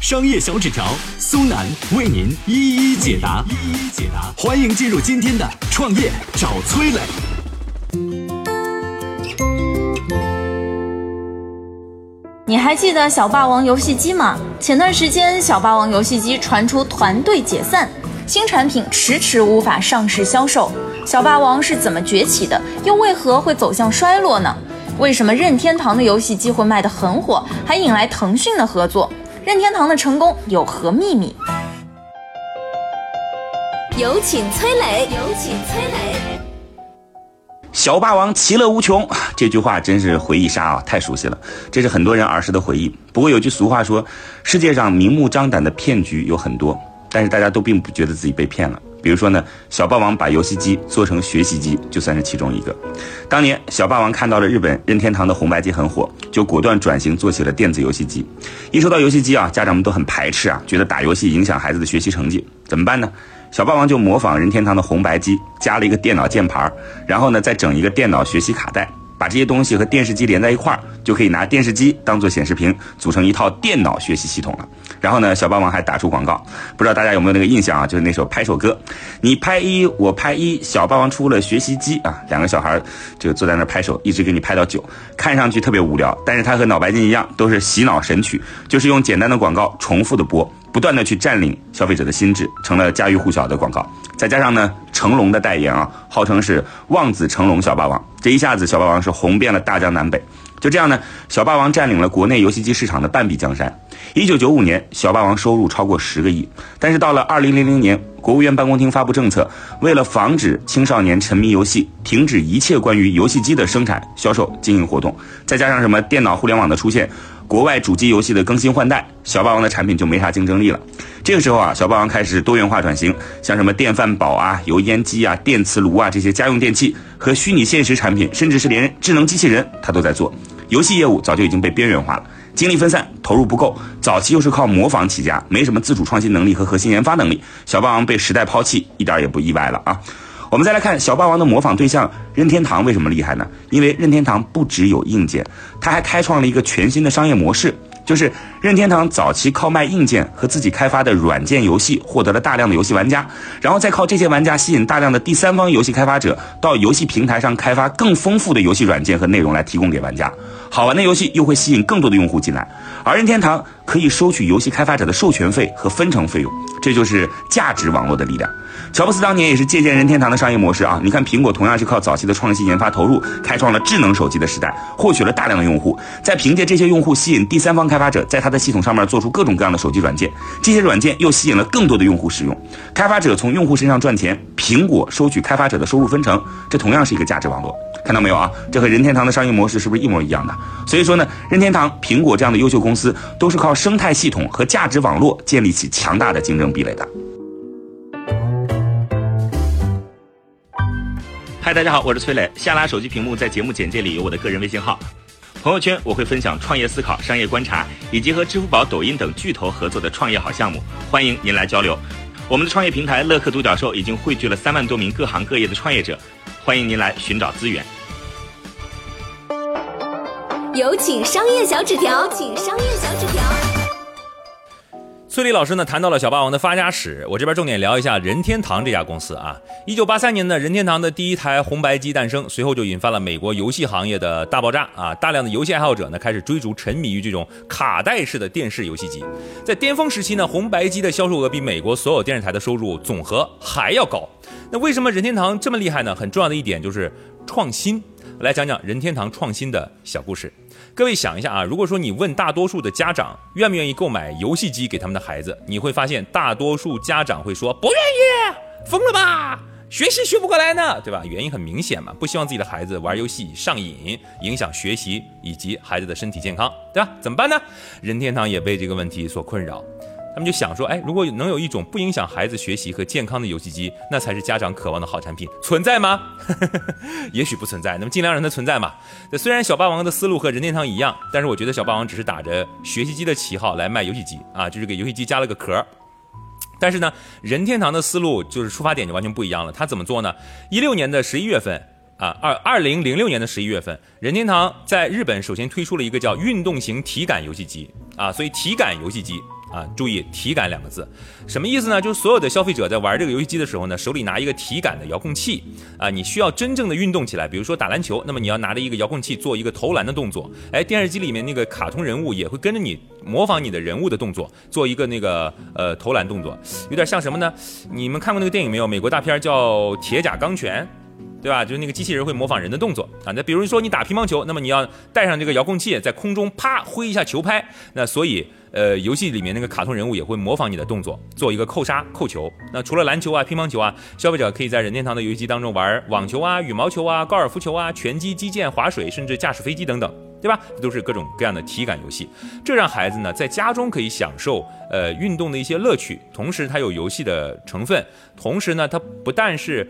商业小纸条苏南为您一一解答，一一解答。欢迎进入今天的创业找崔磊。你还记得小霸王游戏机吗？前段时间，小霸王游戏机传出团队解散，新产品迟迟无法上市销售。小霸王是怎么崛起的？又为何会走向衰落呢？为什么任天堂的游戏机会卖得很火，还引来腾讯的合作？任天堂的成功有何秘密？有请崔磊，有请崔磊。小霸王其乐无穷，这句话真是回忆杀啊，太熟悉了。这是很多人儿时的回忆。不过有句俗话说，世界上明目张胆的骗局有很多，但是大家都并不觉得自己被骗了。比如说呢，小霸王把游戏机做成学习机，就算是其中一个。当年小霸王看到了日本任天堂的红白机很火，就果断转型做起了电子游戏机。一说到游戏机啊，家长们都很排斥啊，觉得打游戏影响孩子的学习成绩，怎么办呢？小霸王就模仿任天堂的红白机，加了一个电脑键盘，然后呢再整一个电脑学习卡带。把这些东西和电视机连在一块儿，就可以拿电视机当做显示屏，组成一套电脑学习系统了。然后呢，小霸王还打出广告，不知道大家有没有那个印象啊？就是那首拍手歌，你拍一，我拍一，小霸王出了学习机啊，两个小孩就坐在那拍手，一直给你拍到九，看上去特别无聊，但是它和脑白金一样，都是洗脑神曲，就是用简单的广告重复的播。不断的去占领消费者的心智，成了家喻户晓的广告。再加上呢，成龙的代言啊，号称是望子成龙小霸王，这一下子小霸王是红遍了大江南北。就这样呢，小霸王占领了国内游戏机市场的半壁江山。一九九五年，小霸王收入超过十个亿。但是到了二零零零年，国务院办公厅发布政策，为了防止青少年沉迷游戏，停止一切关于游戏机的生产、销售、经营活动。再加上什么电脑互联网的出现。国外主机游戏的更新换代，小霸王的产品就没啥竞争力了。这个时候啊，小霸王开始多元化转型，像什么电饭煲啊、油烟机啊、电磁炉啊这些家用电器和虚拟现实产品，甚至是连智能机器人，它都在做。游戏业务早就已经被边缘化了，精力分散，投入不够。早期又是靠模仿起家，没什么自主创新能力和核心研发能力，小霸王被时代抛弃，一点也不意外了啊。我们再来看小霸王的模仿对象任天堂为什么厉害呢？因为任天堂不只有硬件，它还开创了一个全新的商业模式，就是任天堂早期靠卖硬件和自己开发的软件游戏获得了大量的游戏玩家，然后再靠这些玩家吸引大量的第三方游戏开发者到游戏平台上开发更丰富的游戏软件和内容来提供给玩家，好玩的游戏又会吸引更多的用户进来，而任天堂可以收取游戏开发者的授权费和分成费用，这就是价值网络的力量。乔布斯当年也是借鉴任天堂的商业模式啊！你看，苹果同样是靠早期的创新研发投入，开创了智能手机的时代，获取了大量的用户，再凭借这些用户吸引第三方开发者在他的系统上面做出各种各样的手机软件，这些软件又吸引了更多的用户使用，开发者从用户身上赚钱，苹果收取开发者的收入分成，这同样是一个价值网络。看到没有啊？这和任天堂的商业模式是不是一模一样的？所以说呢，任天堂、苹果这样的优秀公司都是靠生态系统和价值网络建立起强大的竞争壁垒的。嗨，大家好，我是崔磊。下拉手机屏幕，在节目简介里有我的个人微信号。朋友圈我会分享创业思考、商业观察，以及和支付宝、抖音等巨头合作的创业好项目，欢迎您来交流。我们的创业平台乐客独角兽已经汇聚了三万多名各行各业的创业者，欢迎您来寻找资源。有请商业小纸条，请商业小纸条。崔丽老师呢谈到了小霸王的发家史，我这边重点聊一下任天堂这家公司啊。一九八三年呢，任天堂的第一台红白机诞生，随后就引发了美国游戏行业的大爆炸啊！大量的游戏爱好者呢开始追逐、沉迷于这种卡带式的电视游戏机。在巅峰时期呢，红白机的销售额比美国所有电视台的收入总和还要高。那为什么任天堂这么厉害呢？很重要的一点就是创新。来讲讲任天堂创新的小故事。各位想一下啊，如果说你问大多数的家长愿不愿意购买游戏机给他们的孩子，你会发现大多数家长会说不愿意，疯了吧？学习学不过来呢，对吧？原因很明显嘛，不希望自己的孩子玩游戏上瘾，影响学习以及孩子的身体健康，对吧？怎么办呢？任天堂也被这个问题所困扰。他们就想说，哎，如果能有一种不影响孩子学习和健康的游戏机，那才是家长渴望的好产品。存在吗？也许不存在，那么尽量让它存在嘛。那虽然小霸王的思路和任天堂一样，但是我觉得小霸王只是打着学习机的旗号来卖游戏机啊，就是给游戏机加了个壳。但是呢，任天堂的思路就是出发点就完全不一样了。他怎么做呢？一六年的十一月份啊，二二零零六年的十一月份，任天堂在日本首先推出了一个叫运动型体感游戏机啊，所以体感游戏机。啊，注意“体感”两个字，什么意思呢？就是所有的消费者在玩这个游戏机的时候呢，手里拿一个体感的遥控器啊，你需要真正的运动起来，比如说打篮球，那么你要拿着一个遥控器做一个投篮的动作。哎，电视机里面那个卡通人物也会跟着你模仿你的人物的动作，做一个那个呃投篮动作，有点像什么呢？你们看过那个电影没有？美国大片叫《铁甲钢拳》。对吧？就是那个机器人会模仿人的动作啊。那比如说你打乒乓球，那么你要带上这个遥控器，在空中啪挥一下球拍。那所以，呃，游戏里面那个卡通人物也会模仿你的动作，做一个扣杀、扣球。那除了篮球啊、乒乓球啊，消费者可以在任天堂的游戏机当中玩网球啊、羽毛球啊、高尔夫球啊、拳击、击剑、划水，甚至驾驶飞机等等，对吧？都是各种各样的体感游戏。这让孩子呢在家中可以享受呃运动的一些乐趣，同时它有游戏的成分，同时呢它不但是。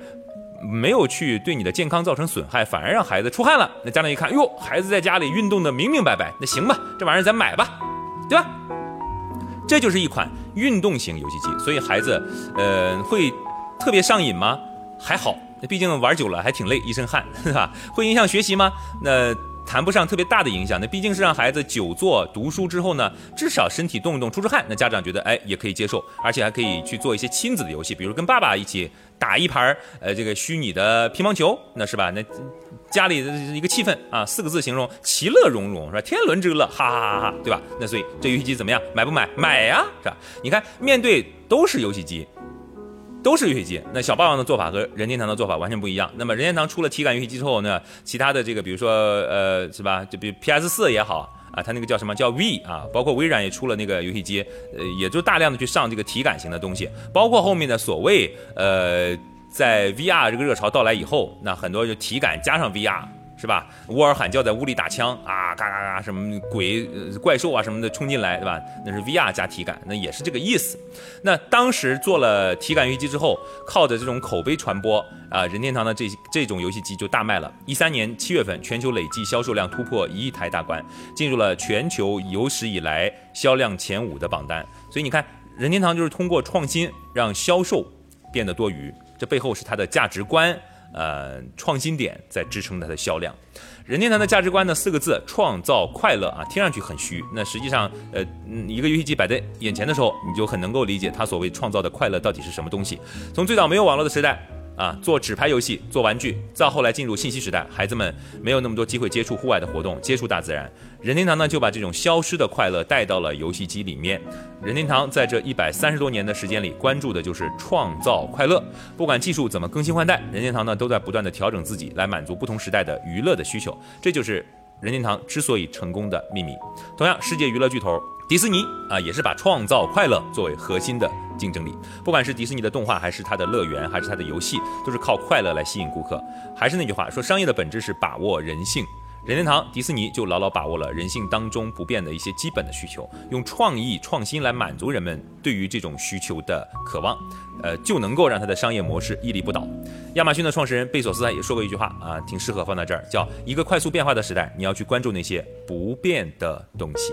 没有去对你的健康造成损害，反而让孩子出汗了。那家长一看，哟，孩子在家里运动的明明白白，那行吧，这玩意儿咱买吧，对吧？这就是一款运动型游戏机，所以孩子，呃，会特别上瘾吗？还好，那毕竟玩久了还挺累，一身汗，是吧？会影响学习吗？那。谈不上特别大的影响，那毕竟是让孩子久坐读书之后呢，至少身体动一动，出出汗。那家长觉得，哎，也可以接受，而且还可以去做一些亲子的游戏，比如跟爸爸一起打一盘儿呃，这个虚拟的乒乓球，那是吧？那家里的一个气氛啊，四个字形容，其乐融融，是吧？天伦之乐，哈哈哈哈，对吧？那所以这游戏机怎么样？买不买？买呀，是吧？你看，面对都是游戏机。都是游戏机，那小霸王的做法和任天堂的做法完全不一样。那么任天堂出了体感游戏机之后呢，其他的这个，比如说呃，是吧？就比如 PS 四也好啊，它那个叫什么叫 V 啊，包括微软也出了那个游戏机，呃，也就大量的去上这个体感型的东西。包括后面的所谓呃，在 VR 这个热潮到来以后，那很多就体感加上 VR。是吧？乌尔喊叫在屋里打枪啊，嘎嘎嘎，什么鬼、怪兽啊什么的冲进来，对吧？那是 VR 加体感，那也是这个意思。那当时做了体感游戏机之后，靠着这种口碑传播啊，任天堂的这这种游戏机就大卖了。一三年七月份，全球累计销售量突破一亿台大关，进入了全球有史以来销量前五的榜单。所以你看，任天堂就是通过创新让销售变得多余，这背后是它的价值观。呃，创新点在支撑它的销量。任天堂的价值观呢，四个字：创造快乐啊，听上去很虚。那实际上，呃，一个游戏机摆在眼前的时候，你就很能够理解它所谓创造的快乐到底是什么东西。从最早没有网络的时代。啊，做纸牌游戏，做玩具，再后来进入信息时代，孩子们没有那么多机会接触户外的活动，接触大自然。任天堂呢，就把这种消失的快乐带到了游戏机里面。任天堂在这一百三十多年的时间里，关注的就是创造快乐。不管技术怎么更新换代，任天堂呢都在不断的调整自己，来满足不同时代的娱乐的需求。这就是任天堂之所以成功的秘密。同样，世界娱乐巨头。迪士尼啊，也是把创造快乐作为核心的竞争力。不管是迪士尼的动画，还是它的乐园，还是它的游戏，都是靠快乐来吸引顾客。还是那句话，说商业的本质是把握人性。任天堂、迪士尼就牢牢把握了人性当中不变的一些基本的需求，用创意创新来满足人们对于这种需求的渴望，呃，就能够让它的商业模式屹立不倒。亚马逊的创始人贝索斯也说过一句话啊，挺适合放在这儿，叫一个快速变化的时代，你要去关注那些不变的东西。